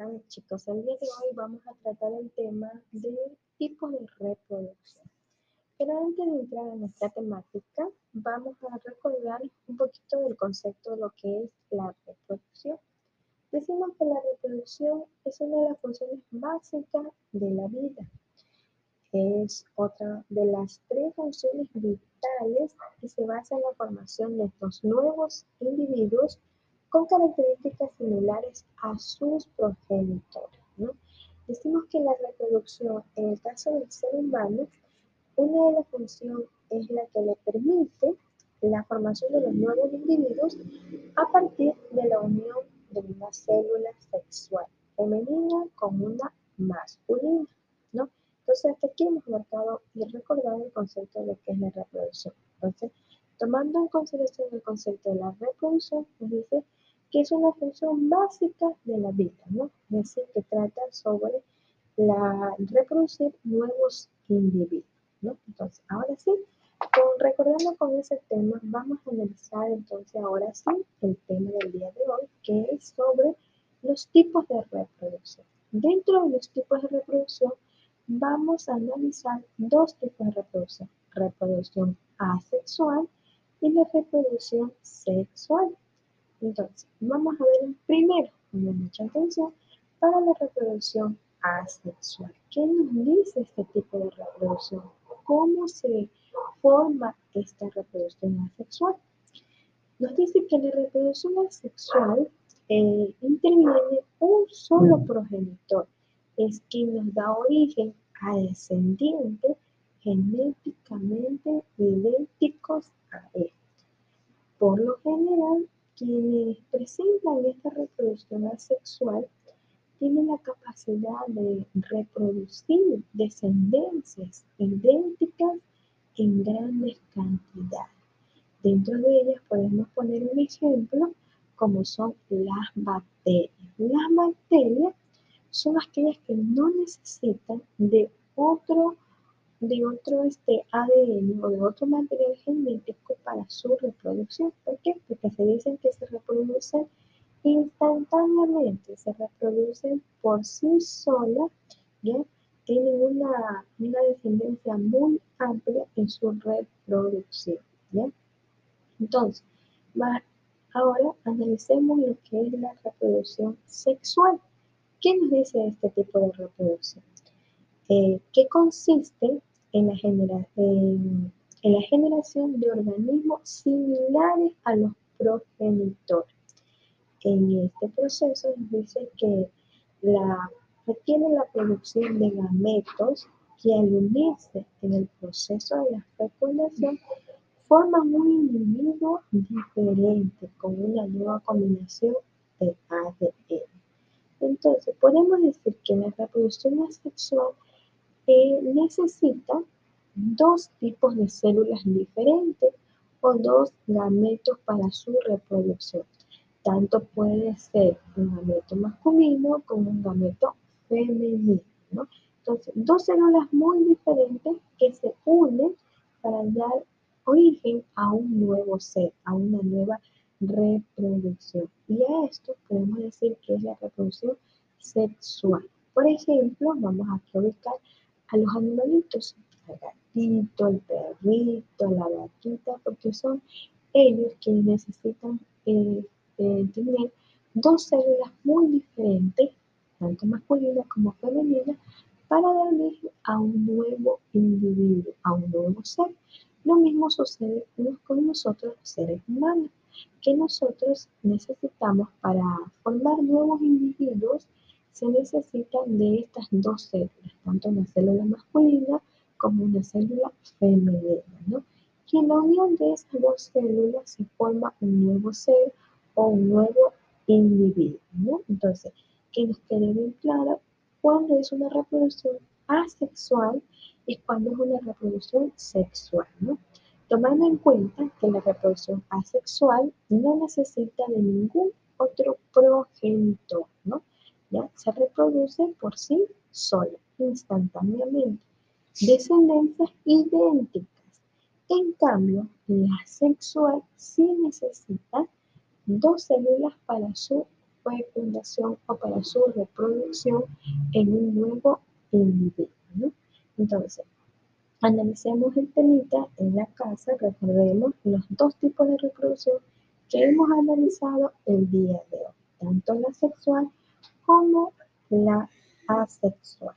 Ver chicos, el día de hoy vamos a tratar el tema de tipos de reproducción. Pero antes de entrar en nuestra temática, vamos a recordar un poquito del concepto de lo que es la reproducción. Decimos que la reproducción es una de las funciones básicas de la vida. Es otra de las tres funciones vitales que se basa en la formación de estos nuevos individuos con características similares a sus progenitores. ¿no? Decimos que la reproducción, en el caso del ser humano, una de las funciones es la que le permite la formación de los nuevos individuos a partir de la unión de una célula sexual femenina con una masculina. ¿no? Entonces, hasta aquí hemos marcado y recordado el concepto de lo que es la reproducción. Entonces, tomando en consideración el concepto de la reproducción, nos dice que es una función básica de la vida, ¿no? Es decir, que trata sobre la reproducir nuevos individuos, ¿no? Entonces, ahora sí, con, recordando con ese tema, vamos a analizar entonces ahora sí el tema del día de hoy, que es sobre los tipos de reproducción. Dentro de los tipos de reproducción, vamos a analizar dos tipos de reproducción, reproducción asexual y la reproducción sexual. Entonces, vamos a ver primero, con mucha atención, para la reproducción asexual. ¿Qué nos dice este tipo de reproducción? ¿Cómo se forma esta reproducción asexual? Nos dice que la reproducción asexual eh, interviene un solo progenitor, es quien nos da origen a descendientes genéticamente idénticos a él. Por lo general, quienes presentan esta reproducción asexual tienen la capacidad de reproducir descendencias idénticas en grandes cantidades. Dentro de ellas podemos poner un ejemplo como son las bacterias. Las bacterias son aquellas que no necesitan de otro de otro este, ADN o de otro material genético para su reproducción. ¿Por qué? Porque se dicen que se reproducen instantáneamente, se reproducen por sí solas, ¿ya? tienen una, una descendencia muy amplia en su reproducción. Entonces, ahora analicemos lo que es la reproducción sexual. ¿Qué nos dice este tipo de reproducción? Eh, ¿Qué consiste en la, en, la generación de organismos similares a los progenitores. En este proceso dice que la, requiere la producción de gametos que al unirse en el proceso de la fecundación forman un individuo diferente con una nueva combinación de ADN. Entonces, podemos decir que la reproducción asexual necesita dos tipos de células diferentes o dos gametos para su reproducción. Tanto puede ser un gameto masculino como un gameto femenino. Entonces, dos células muy diferentes que se unen para dar origen a un nuevo ser, a una nueva reproducción. Y a esto podemos decir que es la reproducción sexual. Por ejemplo, vamos a ubicar a los animalitos, al gatito, al perrito, a la vaquita, porque son ellos quienes necesitan eh, eh, tener dos células muy diferentes, tanto masculinas como femeninas, para dar origen a un nuevo individuo, a un nuevo ser. Lo mismo sucede con nosotros seres humanos, que nosotros necesitamos para formar nuevos individuos se necesitan de estas dos células, tanto una célula masculina como una célula femenina, ¿no? Y en la unión de esas dos células se forma un nuevo ser o un nuevo individuo. Entonces, que nos quede bien claro cuándo es una reproducción asexual y cuándo es una reproducción sexual. Tomando en cuenta que la reproducción asexual no necesita de ningún otro progenitor, se reproduce por sí sola, instantáneamente. Descendencias idénticas. En cambio, la sexual sí necesita dos células para su fecundación o para su reproducción en un nuevo individuo. Entonces, analicemos el temita en la casa, recordemos los dos tipos de reproducción que hemos analizado el día de hoy, tanto la sexual como la asexual.